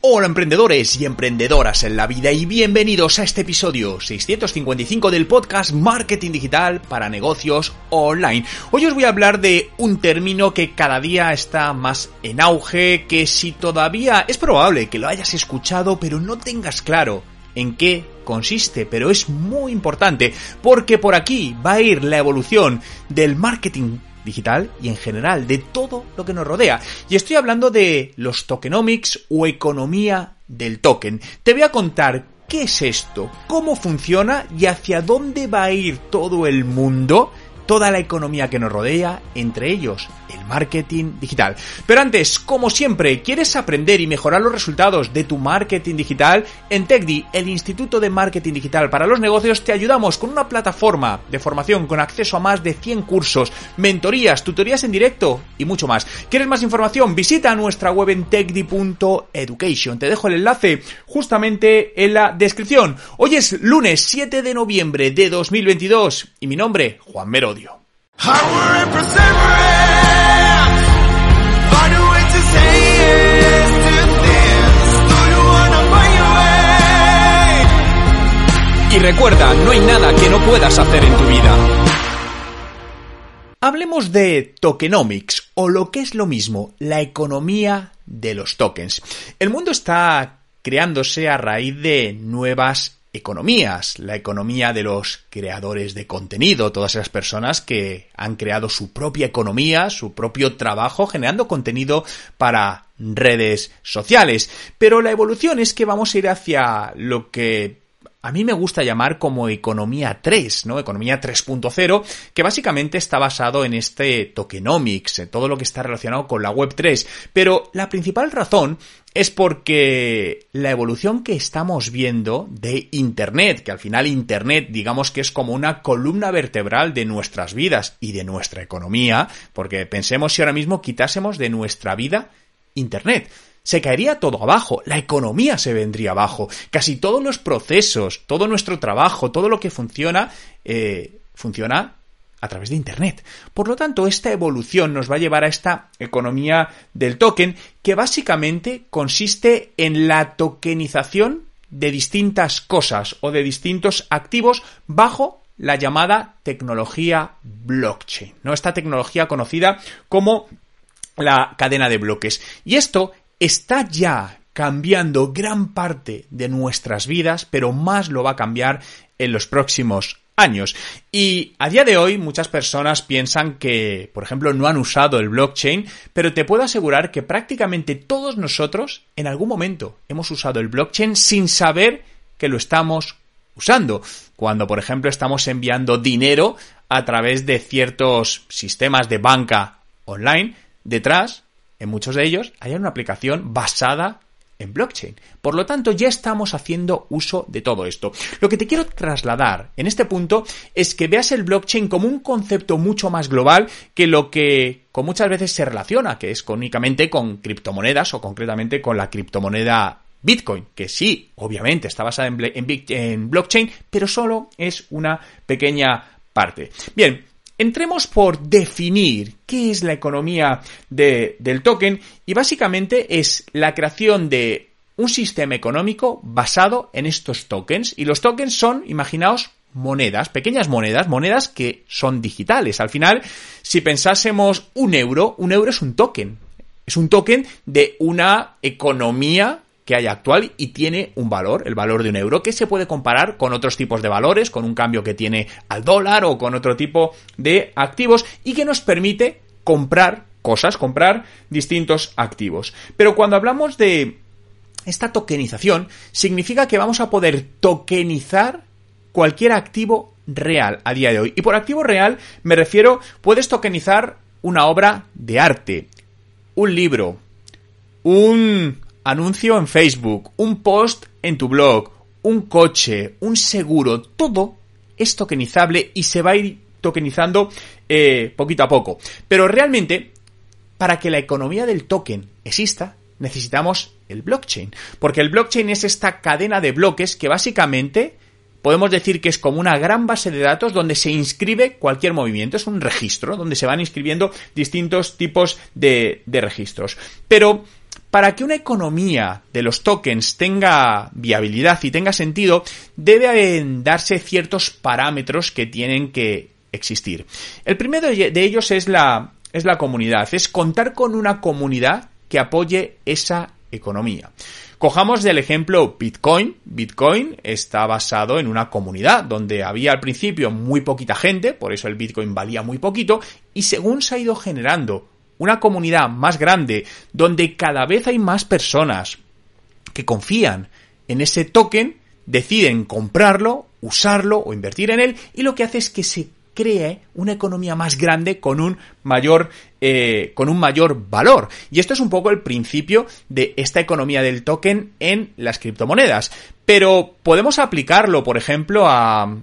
Hola emprendedores y emprendedoras en la vida y bienvenidos a este episodio 655 del podcast Marketing Digital para negocios online. Hoy os voy a hablar de un término que cada día está más en auge, que si todavía es probable que lo hayas escuchado pero no tengas claro en qué consiste, pero es muy importante porque por aquí va a ir la evolución del marketing digital y en general de todo lo que nos rodea. Y estoy hablando de los tokenomics o economía del token. Te voy a contar qué es esto, cómo funciona y hacia dónde va a ir todo el mundo toda la economía que nos rodea, entre ellos el marketing digital. Pero antes, como siempre, ¿quieres aprender y mejorar los resultados de tu marketing digital? En TechDi, el Instituto de Marketing Digital para los Negocios, te ayudamos con una plataforma de formación con acceso a más de 100 cursos, mentorías, tutorías en directo y mucho más. ¿Quieres más información? Visita nuestra web en techdi.education. Te dejo el enlace justamente en la descripción. Hoy es lunes 7 de noviembre de 2022 y mi nombre, Juan Merodio. Y recuerda, no hay nada que no puedas hacer en tu vida. Hablemos de tokenomics, o lo que es lo mismo, la economía de los tokens. El mundo está creándose a raíz de nuevas economías, la economía de los creadores de contenido, todas esas personas que han creado su propia economía, su propio trabajo generando contenido para redes sociales. Pero la evolución es que vamos a ir hacia lo que a mí me gusta llamar como economía 3, ¿no? Economía 3.0, que básicamente está basado en este tokenomics, en todo lo que está relacionado con la web 3. Pero la principal razón es porque la evolución que estamos viendo de Internet, que al final Internet digamos que es como una columna vertebral de nuestras vidas y de nuestra economía, porque pensemos si ahora mismo quitásemos de nuestra vida Internet se caería todo abajo, la economía se vendría abajo, casi todos los procesos, todo nuestro trabajo, todo lo que funciona, eh, funciona a través de Internet. Por lo tanto, esta evolución nos va a llevar a esta economía del token que básicamente consiste en la tokenización de distintas cosas o de distintos activos bajo la llamada tecnología blockchain, ¿no? Esta tecnología conocida como la cadena de bloques. Y esto está ya cambiando gran parte de nuestras vidas, pero más lo va a cambiar en los próximos años. Y a día de hoy muchas personas piensan que, por ejemplo, no han usado el blockchain, pero te puedo asegurar que prácticamente todos nosotros en algún momento hemos usado el blockchain sin saber que lo estamos usando. Cuando, por ejemplo, estamos enviando dinero a través de ciertos sistemas de banca online, detrás en muchos de ellos hay una aplicación basada en blockchain. Por lo tanto, ya estamos haciendo uso de todo esto. Lo que te quiero trasladar en este punto es que veas el blockchain como un concepto mucho más global que lo que con muchas veces se relaciona, que es únicamente con criptomonedas o concretamente con la criptomoneda Bitcoin, que sí, obviamente está basada en, en blockchain, pero solo es una pequeña parte. Bien, Entremos por definir qué es la economía del token y básicamente es la creación de un sistema económico basado en estos tokens y los tokens son, imaginaos, monedas, pequeñas monedas, monedas que son digitales. Al final, si pensásemos un euro, un euro es un token. Es un token de una economía que hay actual y tiene un valor, el valor de un euro, que se puede comparar con otros tipos de valores, con un cambio que tiene al dólar o con otro tipo de activos y que nos permite comprar cosas, comprar distintos activos. Pero cuando hablamos de esta tokenización, significa que vamos a poder tokenizar cualquier activo real a día de hoy. Y por activo real me refiero, puedes tokenizar una obra de arte, un libro, un anuncio en Facebook, un post en tu blog, un coche, un seguro, todo es tokenizable y se va a ir tokenizando eh, poquito a poco. Pero realmente, para que la economía del token exista, necesitamos el blockchain. Porque el blockchain es esta cadena de bloques que básicamente podemos decir que es como una gran base de datos donde se inscribe cualquier movimiento. Es un registro donde se van inscribiendo distintos tipos de, de registros. Pero para que una economía de los tokens tenga viabilidad y tenga sentido, deben darse ciertos parámetros que tienen que existir. El primero de ellos es la, es la comunidad, es contar con una comunidad que apoye esa economía. Cojamos del ejemplo Bitcoin. Bitcoin está basado en una comunidad donde había al principio muy poquita gente, por eso el Bitcoin valía muy poquito, y según se ha ido generando una comunidad más grande, donde cada vez hay más personas que confían en ese token, deciden comprarlo, usarlo o invertir en él, y lo que hace es que se cree una economía más grande con un mayor eh, con un mayor valor. Y esto es un poco el principio de esta economía del token en las criptomonedas. Pero podemos aplicarlo por ejemplo a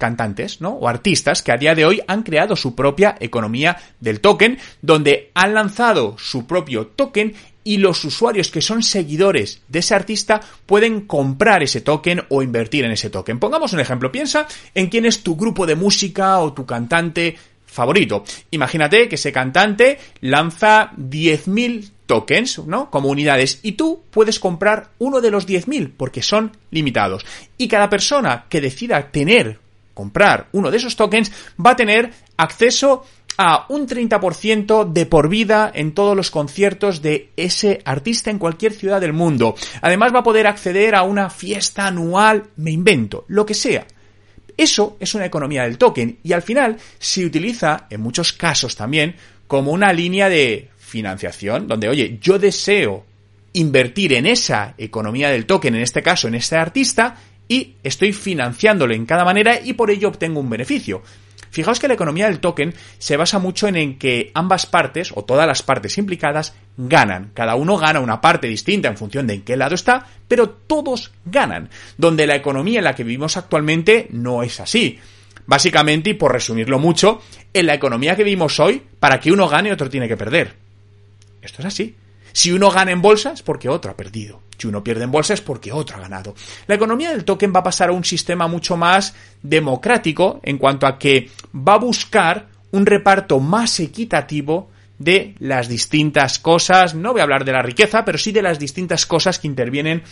cantantes, ¿no? O artistas que a día de hoy han creado su propia economía del token, donde han lanzado su propio token y los usuarios que son seguidores de ese artista pueden comprar ese token o invertir en ese token. Pongamos un ejemplo, piensa en quién es tu grupo de música o tu cantante favorito. Imagínate que ese cantante lanza 10.000 tokens, ¿no? Como unidades y tú puedes comprar uno de los 10.000 porque son limitados. Y cada persona que decida tener comprar uno de esos tokens va a tener acceso a un 30% de por vida en todos los conciertos de ese artista en cualquier ciudad del mundo. Además va a poder acceder a una fiesta anual, me invento, lo que sea. Eso es una economía del token y al final se utiliza en muchos casos también como una línea de financiación donde, oye, yo deseo invertir en esa economía del token, en este caso en este artista, y estoy financiándolo en cada manera y por ello obtengo un beneficio. Fijaos que la economía del token se basa mucho en, que ambas partes, o todas las partes implicadas, ganan. Cada uno gana una parte distinta en función de en qué lado está, pero todos ganan. Donde la economía en la que vivimos actualmente no es así. Básicamente, y por resumirlo mucho, en la economía que vivimos hoy, para que uno gane, otro tiene que perder. Esto es así. Si uno gana en bolsa es porque otro ha perdido. Si uno pierde en bolsa es porque otro ha ganado. La economía del token va a pasar a un sistema mucho más democrático en cuanto a que va a buscar un reparto más equitativo de las distintas cosas, no voy a hablar de la riqueza, pero sí de las distintas cosas que intervienen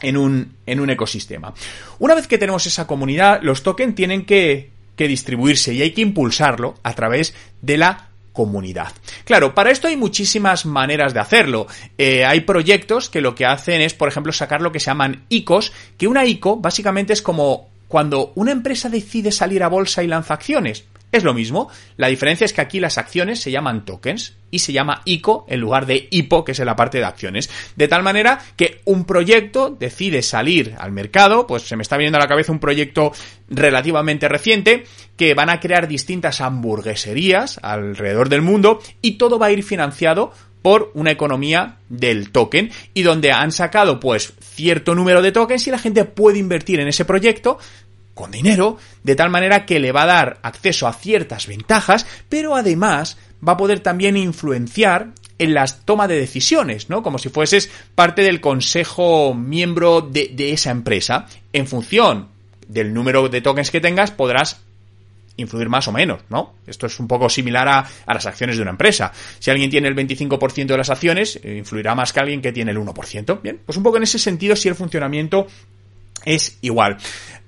en un, en un ecosistema. Una vez que tenemos esa comunidad, los tokens tienen que, que distribuirse y hay que impulsarlo a través de la comunidad. Claro, para esto hay muchísimas maneras de hacerlo. Eh, hay proyectos que lo que hacen es, por ejemplo, sacar lo que se llaman ICOs, que una ICO básicamente es como cuando una empresa decide salir a bolsa y lanza acciones. Es lo mismo, la diferencia es que aquí las acciones se llaman tokens y se llama ICO en lugar de IPO, que es en la parte de acciones. De tal manera que un proyecto decide salir al mercado, pues se me está viendo a la cabeza un proyecto relativamente reciente, que van a crear distintas hamburgueserías alrededor del mundo y todo va a ir financiado por una economía del token y donde han sacado pues cierto número de tokens y la gente puede invertir en ese proyecto con dinero, de tal manera que le va a dar acceso a ciertas ventajas, pero además va a poder también influenciar en la toma de decisiones, ¿no? Como si fueses parte del consejo miembro de, de, esa empresa. En función del número de tokens que tengas, podrás influir más o menos, ¿no? Esto es un poco similar a, a las acciones de una empresa. Si alguien tiene el 25% de las acciones, eh, influirá más que alguien que tiene el 1%. Bien, pues un poco en ese sentido, si el funcionamiento es igual.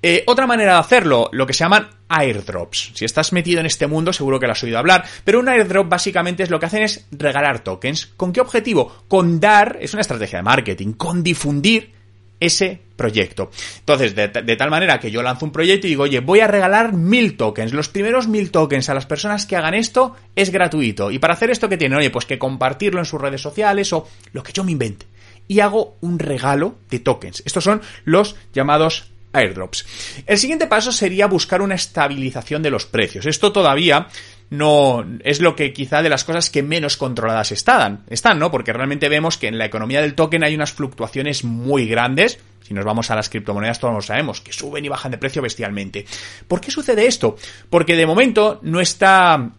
Eh, otra manera de hacerlo, lo que se llaman airdrops. Si estás metido en este mundo, seguro que lo has oído hablar, pero un airdrop básicamente es lo que hacen es regalar tokens. ¿Con qué objetivo? Con dar, es una estrategia de marketing, con difundir ese proyecto. Entonces, de, tal manera que yo lanzo un proyecto y digo, oye, voy a regalar mil tokens. Los primeros mil tokens a las personas que hagan esto es gratuito. Y para hacer esto, ¿qué tienen? Oye, pues que compartirlo en sus redes sociales o lo que yo me invente y hago un regalo de tokens. Estos son los llamados airdrops. El siguiente paso sería buscar una estabilización de los precios. Esto todavía no es lo que quizá de las cosas que menos controladas están, están, ¿no? Porque realmente vemos que en la economía del token hay unas fluctuaciones muy grandes. Si nos vamos a las criptomonedas, todos lo sabemos, que suben y bajan de precio bestialmente. ¿Por qué sucede esto? Porque de momento no está,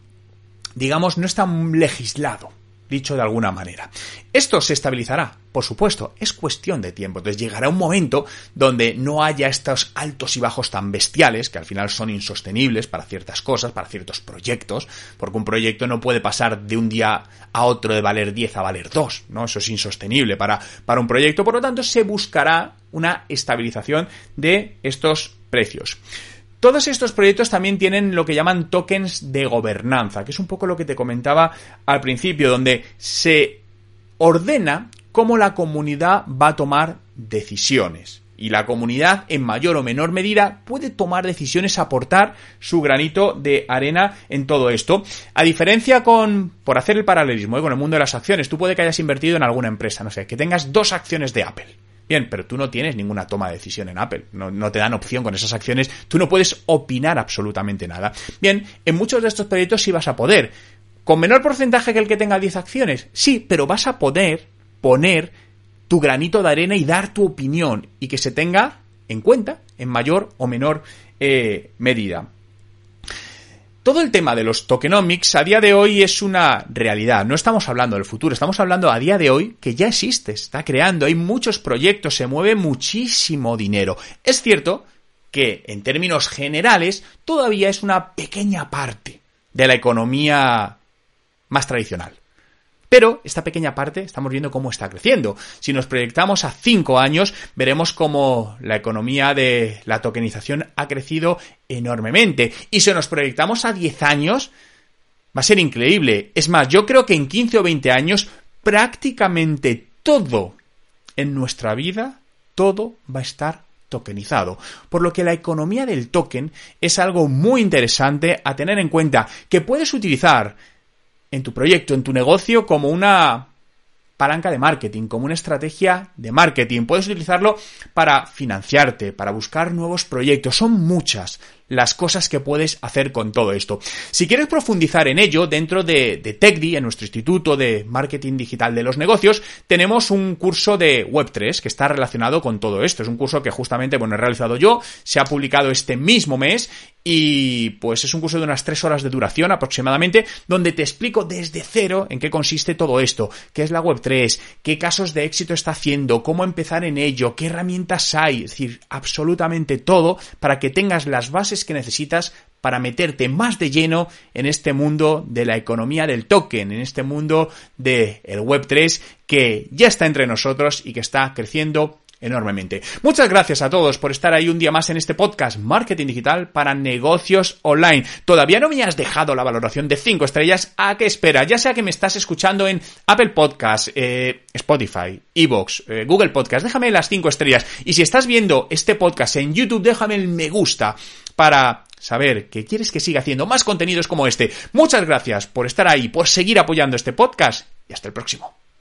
digamos, no está legislado dicho de alguna manera. Esto se estabilizará, por supuesto, es cuestión de tiempo. Entonces llegará un momento donde no haya estos altos y bajos tan bestiales, que al final son insostenibles para ciertas cosas, para ciertos proyectos, porque un proyecto no puede pasar de un día a otro de valer 10 a valer 2, ¿no? Eso es insostenible para, para un proyecto, por lo tanto se buscará una estabilización de estos precios. Todos estos proyectos también tienen lo que llaman tokens de gobernanza, que es un poco lo que te comentaba al principio, donde se ordena cómo la comunidad va a tomar decisiones. Y la comunidad, en mayor o menor medida, puede tomar decisiones, aportar su granito de arena en todo esto. A diferencia con, por hacer el paralelismo ¿eh? con el mundo de las acciones, tú puede que hayas invertido en alguna empresa, no sé, que tengas dos acciones de Apple Bien, pero tú no tienes ninguna toma de decisión en Apple, no, te dan opción con esas acciones, tú no puedes opinar absolutamente nada. Bien, en muchos de estos proyectos sí vas a poder. ¿Con menor porcentaje que el que tenga 10 acciones? Sí, pero vas a poder poner tu granito de arena y dar tu opinión y que se tenga en cuenta en mayor o menor eh, medida. Todo el tema de los tokenomics a día de hoy es una realidad. No estamos hablando del futuro, estamos hablando a día de hoy que ya existe, está creando, hay muchos proyectos, se mueve muchísimo dinero. Es cierto que en términos generales todavía es una pequeña parte de la economía más tradicional. Pero esta pequeña parte estamos viendo cómo está creciendo. Si nos proyectamos a cinco años, veremos cómo la economía de la tokenización ha crecido enormemente. Y si nos proyectamos a 10 años, va a ser increíble. Es más, yo creo que en 15 o 20 años prácticamente todo en nuestra vida, todo va a estar tokenizado. Por lo que la economía del token es algo muy interesante a tener en cuenta que puedes utilizar en tu proyecto, en tu negocio, como una palanca de marketing, como una estrategia de marketing. Puedes utilizarlo para financiarte, para buscar nuevos proyectos. Son muchas las cosas que puedes hacer con todo esto. Si quieres profundizar en ello, dentro de, de TechDi, en nuestro Instituto de Marketing Digital de los Negocios, tenemos un curso de Web3 que está relacionado con todo esto. Es un curso que justamente, bueno, he realizado yo, se ha publicado este mismo mes y pues es un curso de unas tres horas de duración aproximadamente, donde te explico desde cero en qué consiste todo esto, qué es la Web3, qué casos de éxito está haciendo, cómo empezar en ello, qué herramientas hay, es decir, absolutamente todo para que tengas las bases que necesitas para meterte más de lleno en este mundo de la economía del token, en este mundo del el Web3 que ya está entre nosotros y que está creciendo enormemente. Muchas gracias a todos por estar ahí un día más en este podcast Marketing Digital para negocios online. Todavía no me has dejado la valoración de 5 estrellas. ¿A qué espera? Ya sea que me estás escuchando en Apple Podcast, eh, Spotify, Evox, eh, Google Podcast, déjame las 5 estrellas. Y si estás viendo este podcast en YouTube, déjame el me gusta para saber que quieres que siga haciendo más contenidos como este. Muchas gracias por estar ahí, por seguir apoyando este podcast y hasta el próximo.